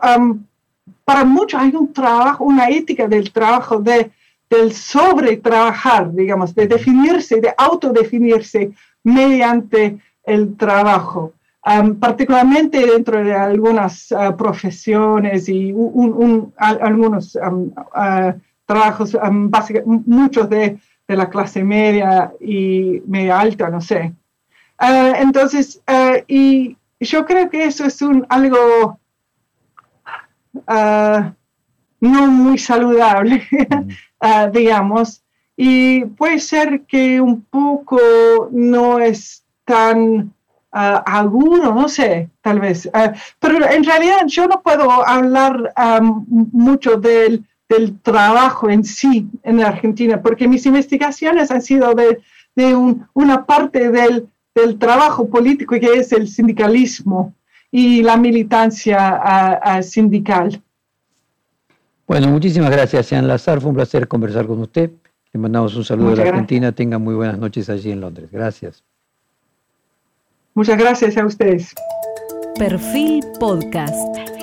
para muchos hay un trabajo, una ética del trabajo, de, del sobre trabajar, digamos, de definirse, de autodefinirse mediante el trabajo. Particularmente dentro de algunas ah, profesiones y algunos ah, trabajos, muchos de, de la clase media y media alta, no sé. Ah, entonces, y yo creo que eso es un, algo uh, no muy saludable, [LAUGHS] digamos, y puede ser que un poco no es tan agudo, no sé, tal vez, pero en realidad yo no puedo hablar mucho del, del, trabajo en sí en Argentina, porque mis investigaciones han sido de, de un, una parte del del trabajo político que es el sindicalismo y la militancia sindical. Bueno, muchísimas gracias, Sean Lazar. Fue un placer conversar con usted. Le mandamos un saludo de la Argentina. Tenga muy buenas noches allí en Londres. Gracias. Muchas gracias a ustedes. Perfil Podcast.